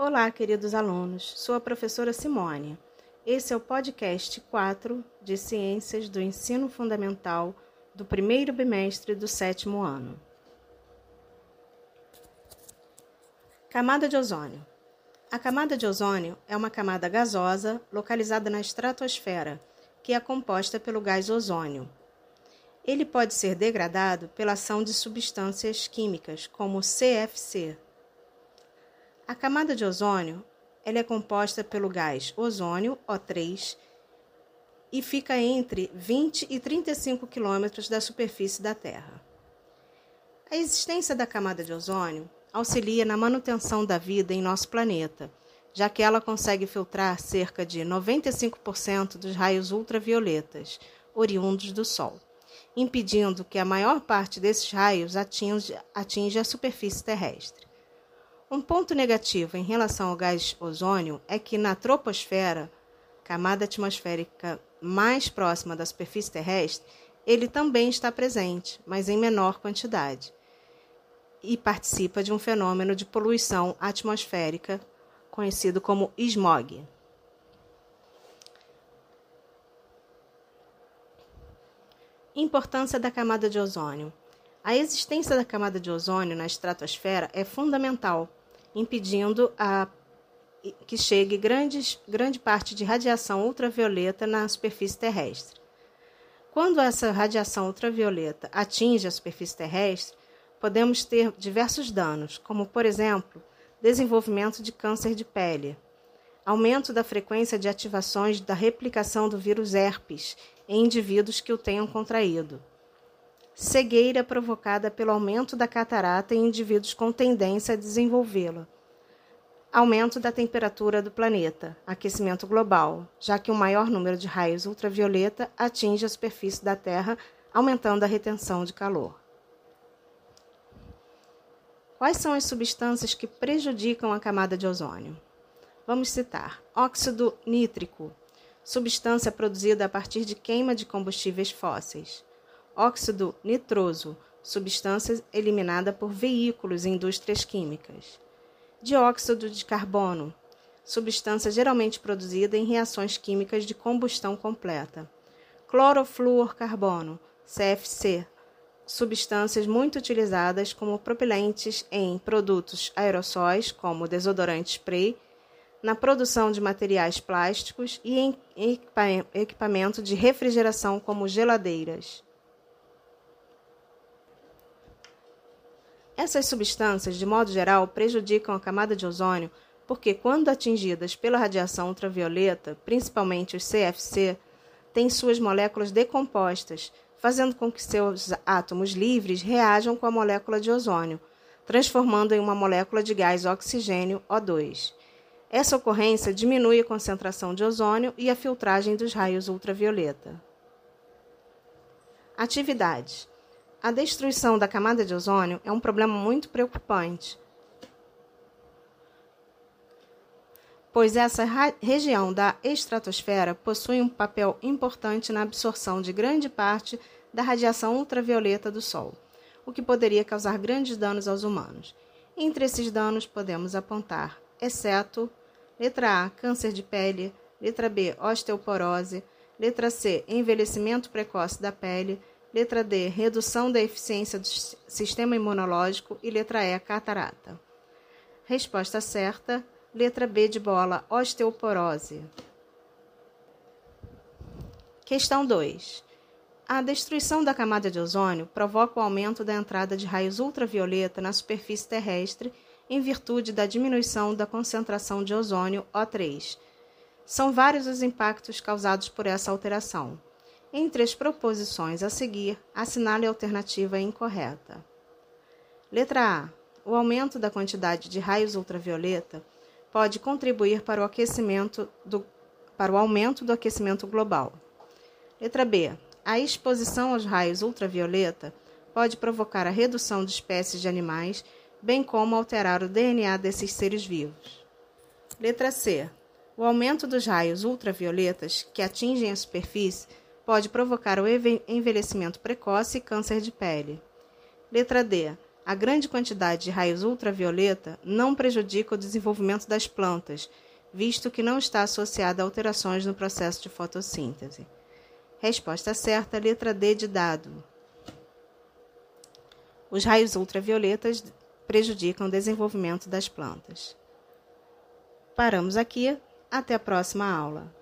Olá, queridos alunos. Sou a professora Simone. Esse é o podcast 4 de Ciências do Ensino Fundamental do primeiro bimestre do sétimo ano. Camada de ozônio. A camada de ozônio é uma camada gasosa localizada na estratosfera, que é composta pelo gás ozônio. Ele pode ser degradado pela ação de substâncias químicas, como CFC. A camada de ozônio ela é composta pelo gás ozônio, O3, e fica entre 20 e 35 quilômetros da superfície da Terra. A existência da camada de ozônio auxilia na manutenção da vida em nosso planeta, já que ela consegue filtrar cerca de 95% dos raios ultravioletas oriundos do Sol, impedindo que a maior parte desses raios atinja, atinja a superfície terrestre. Um ponto negativo em relação ao gás ozônio é que na troposfera, camada atmosférica mais próxima da superfície terrestre, ele também está presente, mas em menor quantidade e participa de um fenômeno de poluição atmosférica conhecido como smog. Importância da camada de ozônio. A existência da camada de ozônio na estratosfera é fundamental, impedindo a que chegue grandes, grande parte de radiação ultravioleta na superfície terrestre. Quando essa radiação ultravioleta atinge a superfície terrestre, podemos ter diversos danos, como, por exemplo, desenvolvimento de câncer de pele, aumento da frequência de ativações da replicação do vírus herpes em indivíduos que o tenham contraído, cegueira provocada pelo aumento da catarata em indivíduos com tendência a desenvolvê-la, aumento da temperatura do planeta, aquecimento global, já que um maior número de raios ultravioleta atinge a superfície da Terra, aumentando a retenção de calor. Quais são as substâncias que prejudicam a camada de ozônio? Vamos citar: óxido nítrico, substância produzida a partir de queima de combustíveis fósseis. Óxido nitroso, substância eliminada por veículos e indústrias químicas. Dióxido de carbono, substância geralmente produzida em reações químicas de combustão completa. Clorofluorcarbono, CFC, substâncias muito utilizadas como propelentes em produtos aerossóis, como desodorante spray, na produção de materiais plásticos e em equipamento de refrigeração, como geladeiras. Essas substâncias, de modo geral, prejudicam a camada de ozônio porque, quando atingidas pela radiação ultravioleta, principalmente os CFC, têm suas moléculas decompostas fazendo com que seus átomos livres reajam com a molécula de ozônio, transformando em uma molécula de gás oxigênio O2. Essa ocorrência diminui a concentração de ozônio e a filtragem dos raios ultravioleta. Atividades: A destruição da camada de ozônio é um problema muito preocupante pois essa região da estratosfera possui um papel importante na absorção de grande parte da radiação ultravioleta do Sol, o que poderia causar grandes danos aos humanos. Entre esses danos podemos apontar, exceto letra A, câncer de pele, letra B, osteoporose, letra C, envelhecimento precoce da pele, letra D, redução da eficiência do sistema imunológico e letra E, catarata. Resposta certa: Letra B de bola, osteoporose. Questão 2. A destruição da camada de ozônio provoca o aumento da entrada de raios ultravioleta na superfície terrestre em virtude da diminuição da concentração de ozônio O3. São vários os impactos causados por essa alteração. Entre as proposições a seguir, assinale a alternativa incorreta. Letra A. O aumento da quantidade de raios ultravioleta pode contribuir para o aquecimento do, para o aumento do aquecimento global. Letra B. A exposição aos raios ultravioleta pode provocar a redução de espécies de animais, bem como alterar o DNA desses seres vivos. Letra C. O aumento dos raios ultravioletas que atingem a superfície pode provocar o envelhecimento precoce e câncer de pele. Letra D. A grande quantidade de raios ultravioleta não prejudica o desenvolvimento das plantas, visto que não está associada a alterações no processo de fotossíntese. Resposta certa, letra D de dado. Os raios ultravioletas prejudicam o desenvolvimento das plantas. Paramos aqui. Até a próxima aula.